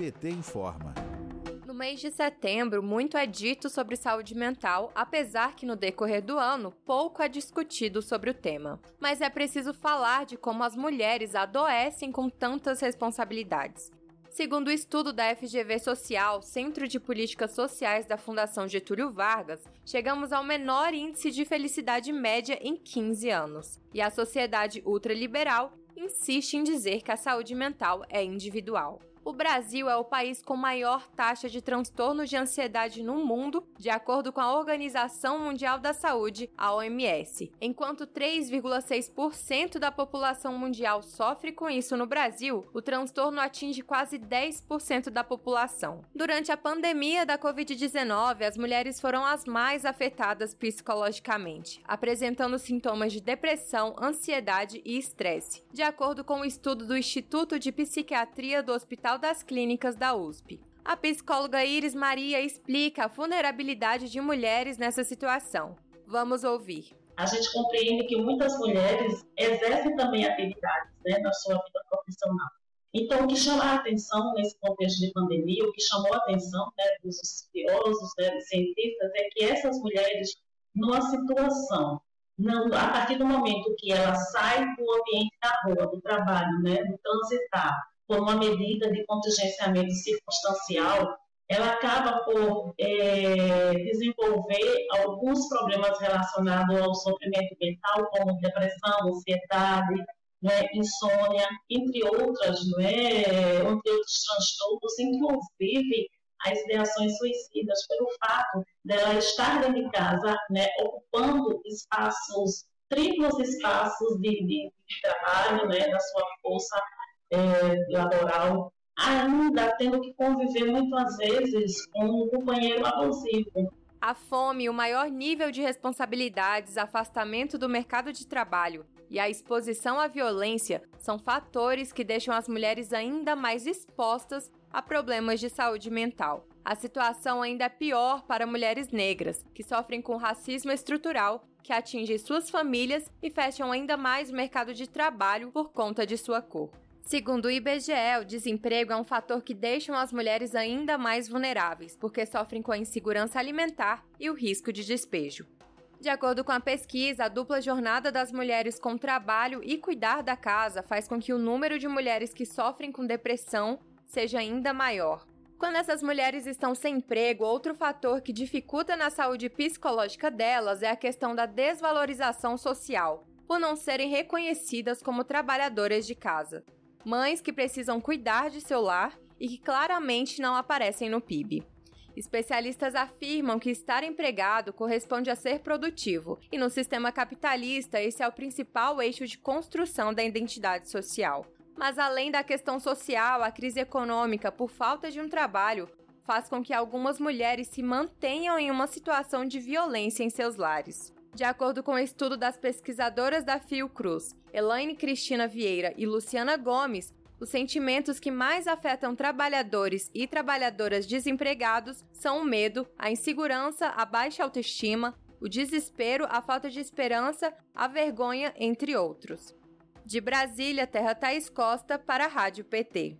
PT informa. No mês de setembro, muito é dito sobre saúde mental, apesar que no decorrer do ano pouco é discutido sobre o tema. Mas é preciso falar de como as mulheres adoecem com tantas responsabilidades. Segundo o estudo da FGV Social, Centro de Políticas Sociais da Fundação Getúlio Vargas, chegamos ao menor índice de felicidade média em 15 anos. E a sociedade ultraliberal insiste em dizer que a saúde mental é individual. O Brasil é o país com maior taxa de transtornos de ansiedade no mundo, de acordo com a Organização Mundial da Saúde, a OMS. Enquanto 3,6% da população mundial sofre com isso no Brasil, o transtorno atinge quase 10% da população. Durante a pandemia da Covid-19, as mulheres foram as mais afetadas psicologicamente, apresentando sintomas de depressão, ansiedade e estresse. De acordo com o um estudo do Instituto de Psiquiatria do Hospital das Clínicas da USP. A psicóloga Iris Maria explica a vulnerabilidade de mulheres nessa situação. Vamos ouvir. A gente compreende que muitas mulheres exercem também atividades né, na sua vida profissional. Então, o que chama a atenção nesse contexto de pandemia, o que chamou a atenção né, dos estudiosos, né, dos cientistas, é que essas mulheres, numa situação, não, a partir do momento que ela sai do ambiente da rua, do trabalho, né, do transitar, por uma medida de contingenciamento circunstancial, ela acaba por é, desenvolver alguns problemas relacionados ao sofrimento mental, como depressão, ansiedade, né, insônia, entre outras, né, entre outros transtornos, inclusive as ideações suicidas, pelo fato dela estar dentro de casa, né, ocupando espaços, triplos espaços de, de, de trabalho, né, da sua força é, laboral, ainda tendo que conviver muitas vezes com um companheiro abusivo. A fome, o maior nível de responsabilidades, afastamento do mercado de trabalho e a exposição à violência são fatores que deixam as mulheres ainda mais expostas a problemas de saúde mental. A situação ainda é pior para mulheres negras, que sofrem com racismo estrutural que atinge suas famílias e fecham ainda mais o mercado de trabalho por conta de sua cor. Segundo o IBGE, o desemprego é um fator que deixa as mulheres ainda mais vulneráveis, porque sofrem com a insegurança alimentar e o risco de despejo. De acordo com a pesquisa, a dupla jornada das mulheres com trabalho e cuidar da casa faz com que o número de mulheres que sofrem com depressão seja ainda maior. Quando essas mulheres estão sem emprego, outro fator que dificulta na saúde psicológica delas é a questão da desvalorização social, por não serem reconhecidas como trabalhadoras de casa mães que precisam cuidar de seu lar e que claramente não aparecem no PIB. Especialistas afirmam que estar empregado corresponde a ser produtivo, e no sistema capitalista esse é o principal eixo de construção da identidade social. Mas além da questão social, a crise econômica por falta de um trabalho faz com que algumas mulheres se mantenham em uma situação de violência em seus lares. De acordo com o um estudo das pesquisadoras da Fiocruz, Elaine Cristina Vieira e Luciana Gomes, os sentimentos que mais afetam trabalhadores e trabalhadoras desempregados são o medo, a insegurança, a baixa autoestima, o desespero, a falta de esperança, a vergonha, entre outros. De Brasília, Terra Thaís Costa para a Rádio PT.